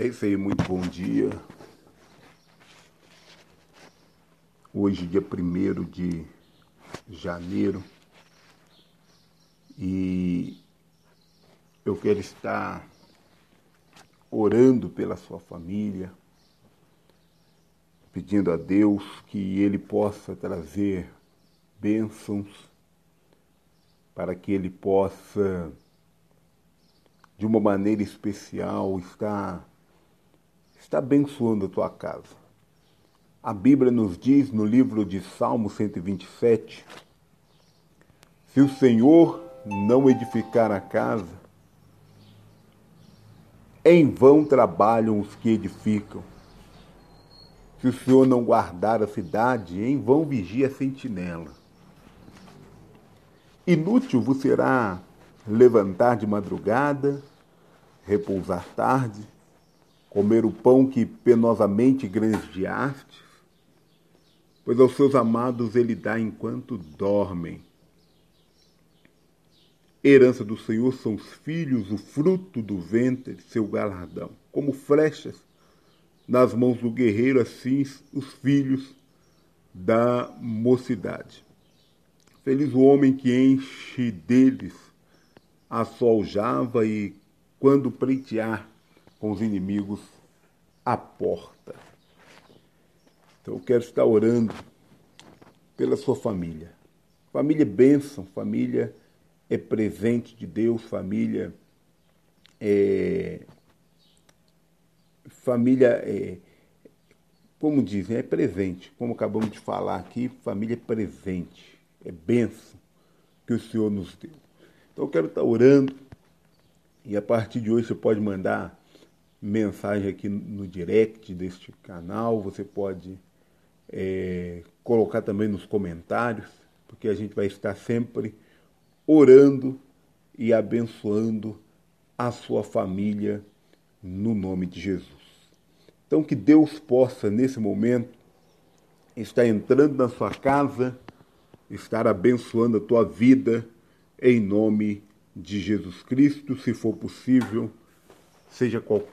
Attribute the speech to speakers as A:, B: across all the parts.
A: É isso aí, muito bom dia. Hoje, dia 1 de janeiro, e eu quero estar orando pela sua família, pedindo a Deus que Ele possa trazer bênçãos, para que Ele possa, de uma maneira especial, estar está abençoando a tua casa. A Bíblia nos diz no livro de Salmo 127: se o Senhor não edificar a casa, em vão trabalham os que edificam. Se o Senhor não guardar a cidade, em vão vigia a sentinela. Inútil vos será levantar de madrugada, repousar tarde, comer o pão que penosamente granjeastes, pois aos seus amados ele dá enquanto dormem. Herança do Senhor são os filhos, o fruto do ventre, seu galardão. Como flechas nas mãos do guerreiro, assim os filhos da mocidade. Feliz o homem que enche deles a soljava e, quando pleitear, com os inimigos à porta. Então eu quero estar orando pela sua família. Família é bênção, família é presente de Deus, família é. Família é. Como dizem, é presente. Como acabamos de falar aqui, família é presente, é bênção que o Senhor nos deu. Então eu quero estar orando e a partir de hoje você pode mandar mensagem aqui no direct deste canal, você pode é, colocar também nos comentários, porque a gente vai estar sempre orando e abençoando a sua família no nome de Jesus. Então, que Deus possa, nesse momento, estar entrando na sua casa, estar abençoando a tua vida, em nome de Jesus Cristo, se for possível, seja qual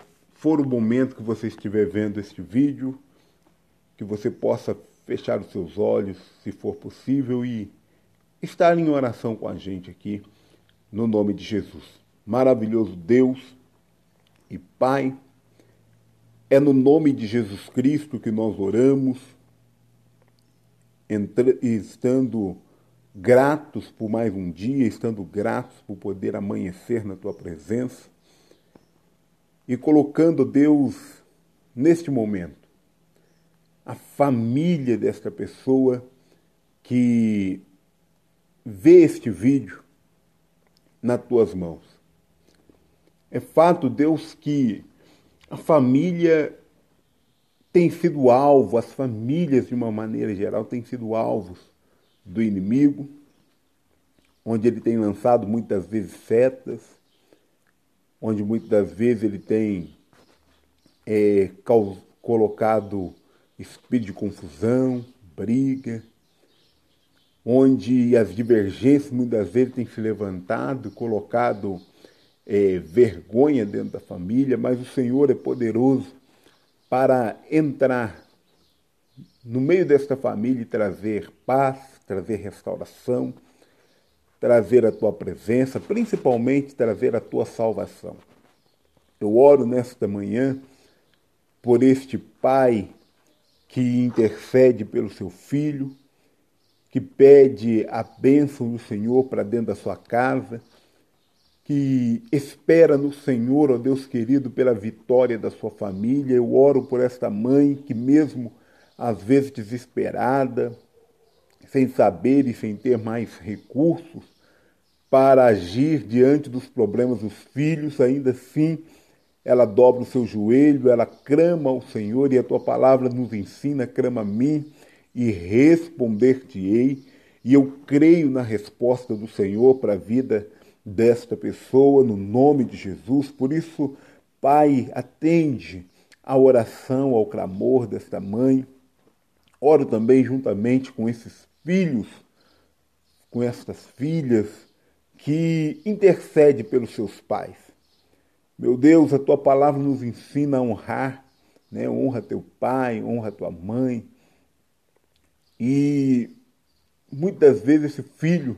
A: for o momento que você estiver vendo este vídeo, que você possa fechar os seus olhos, se for possível, e estar em oração com a gente aqui, no nome de Jesus. Maravilhoso Deus e Pai, é no nome de Jesus Cristo que nós oramos, estando gratos por mais um dia, estando gratos por poder amanhecer na tua presença e colocando Deus neste momento, a família desta pessoa que vê este vídeo nas tuas mãos. É fato, Deus, que a família tem sido alvo, as famílias, de uma maneira geral, têm sido alvos do inimigo, onde ele tem lançado muitas vezes setas, onde muitas vezes ele tem é, colocado espírito de confusão, briga, onde as divergências muitas vezes têm se levantado, colocado é, vergonha dentro da família, mas o Senhor é poderoso para entrar no meio desta família e trazer paz, trazer restauração, trazer a tua presença, principalmente trazer a tua salvação. Eu oro nesta manhã por este pai que intercede pelo seu filho, que pede a bênção do Senhor para dentro da sua casa, que espera no Senhor, ó Deus querido, pela vitória da sua família. Eu oro por esta mãe que, mesmo às vezes desesperada, sem saber e sem ter mais recursos, para agir diante dos problemas dos filhos, ainda assim ela dobra o seu joelho, ela clama ao Senhor e a tua palavra nos ensina, clama a mim e responder-te-ei. E eu creio na resposta do Senhor para a vida desta pessoa, no nome de Jesus. Por isso, Pai, atende a oração, ao clamor desta mãe. Oro também juntamente com esses filhos, com estas filhas que intercede pelos seus pais. Meu Deus, a tua palavra nos ensina a honrar, né? honra teu pai, honra tua mãe. E muitas vezes esse filho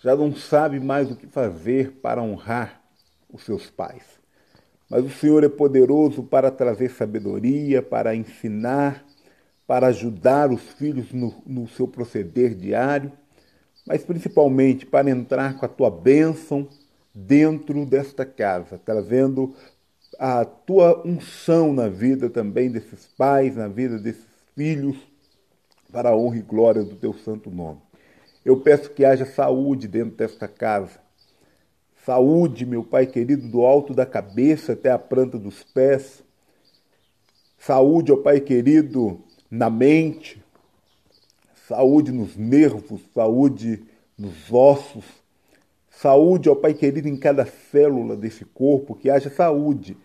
A: já não sabe mais o que fazer para honrar os seus pais. Mas o Senhor é poderoso para trazer sabedoria, para ensinar, para ajudar os filhos no, no seu proceder diário, mas principalmente para entrar com a tua bênção dentro desta casa, trazendo a tua unção na vida também desses pais, na vida desses filhos, para a honra e glória do teu santo nome. Eu peço que haja saúde dentro desta casa. Saúde, meu Pai querido, do alto da cabeça até a planta dos pés. Saúde, ó Pai querido, na mente. Saúde nos nervos, saúde nos ossos. Saúde, ó Pai querido, em cada célula desse corpo, que haja saúde,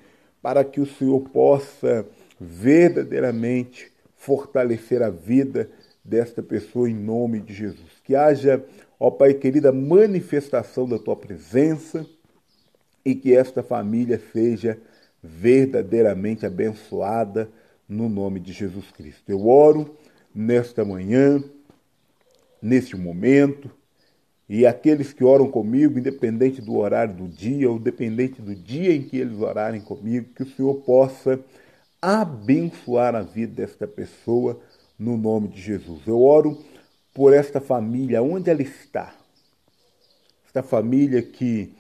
A: para que o Senhor possa verdadeiramente fortalecer a vida desta pessoa em nome de Jesus. Que haja, ó Pai querida, manifestação da tua presença e que esta família seja verdadeiramente abençoada no nome de Jesus Cristo. Eu oro nesta manhã, neste momento, e aqueles que oram comigo, independente do horário do dia ou dependente do dia em que eles orarem comigo, que o Senhor possa abençoar a vida desta pessoa no nome de Jesus. Eu oro por esta família, onde ela está. Esta família que,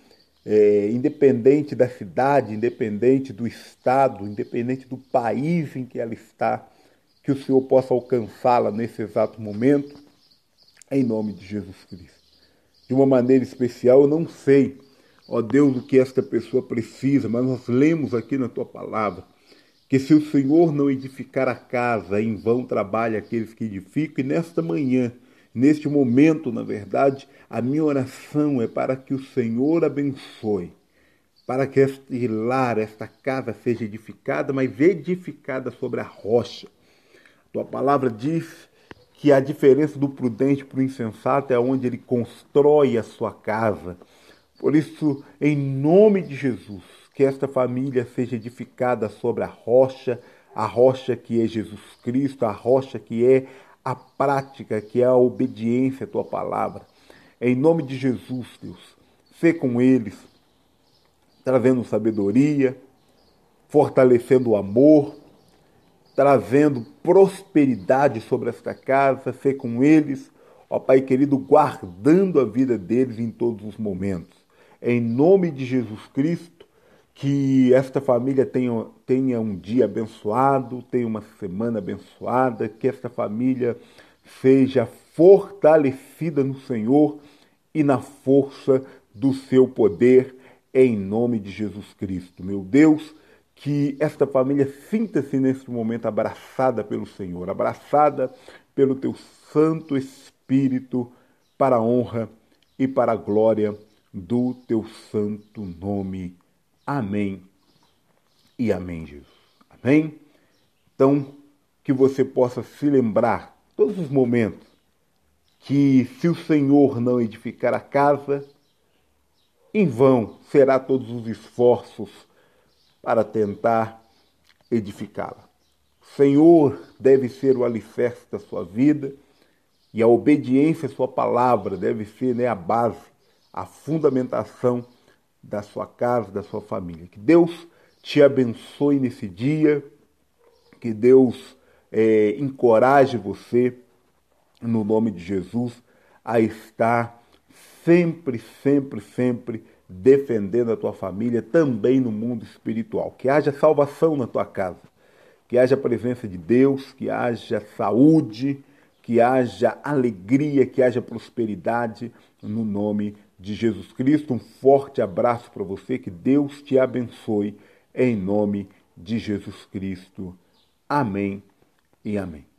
A: é, independente da cidade, independente do estado, independente do país em que ela está, que o Senhor possa alcançá-la nesse exato momento, em nome de Jesus Cristo. De uma maneira especial, eu não sei, ó Deus, o que esta pessoa precisa, mas nós lemos aqui na tua palavra que se o Senhor não edificar a casa, em vão trabalha aqueles que edificam, e nesta manhã, neste momento, na verdade, a minha oração é para que o Senhor abençoe, para que este lar, esta casa seja edificada, mas edificada sobre a rocha. Tua palavra diz que a diferença do prudente para o insensato é onde ele constrói a sua casa. Por isso, em nome de Jesus, que esta família seja edificada sobre a rocha, a rocha que é Jesus Cristo, a rocha que é a prática, que é a obediência à tua palavra. Em nome de Jesus, Deus, sê com eles, trazendo sabedoria, fortalecendo o amor, trazendo prosperidade sobre esta casa, ser com eles, ó Pai querido, guardando a vida deles em todos os momentos. Em nome de Jesus Cristo, que esta família tenha, tenha um dia abençoado, tenha uma semana abençoada, que esta família seja fortalecida no Senhor e na força do seu poder, em nome de Jesus Cristo. Meu Deus, que esta família sinta-se neste momento abraçada pelo Senhor, abraçada pelo teu Santo Espírito, para a honra e para a glória do teu santo nome. Amém e amém, Jesus. Amém? Então, que você possa se lembrar todos os momentos que se o Senhor não edificar a casa, em vão será todos os esforços para tentar edificá-la. Senhor deve ser o alicerce da sua vida e a obediência à sua palavra deve ser né, a base, a fundamentação da sua casa, da sua família. Que Deus te abençoe nesse dia, que Deus é, encoraje você, no nome de Jesus, a estar sempre, sempre, sempre defendendo a tua família, também no mundo espiritual. Que haja salvação na tua casa, que haja presença de Deus, que haja saúde, que haja alegria, que haja prosperidade no nome de Jesus Cristo. Um forte abraço para você, que Deus te abençoe em nome de Jesus Cristo. Amém e amém.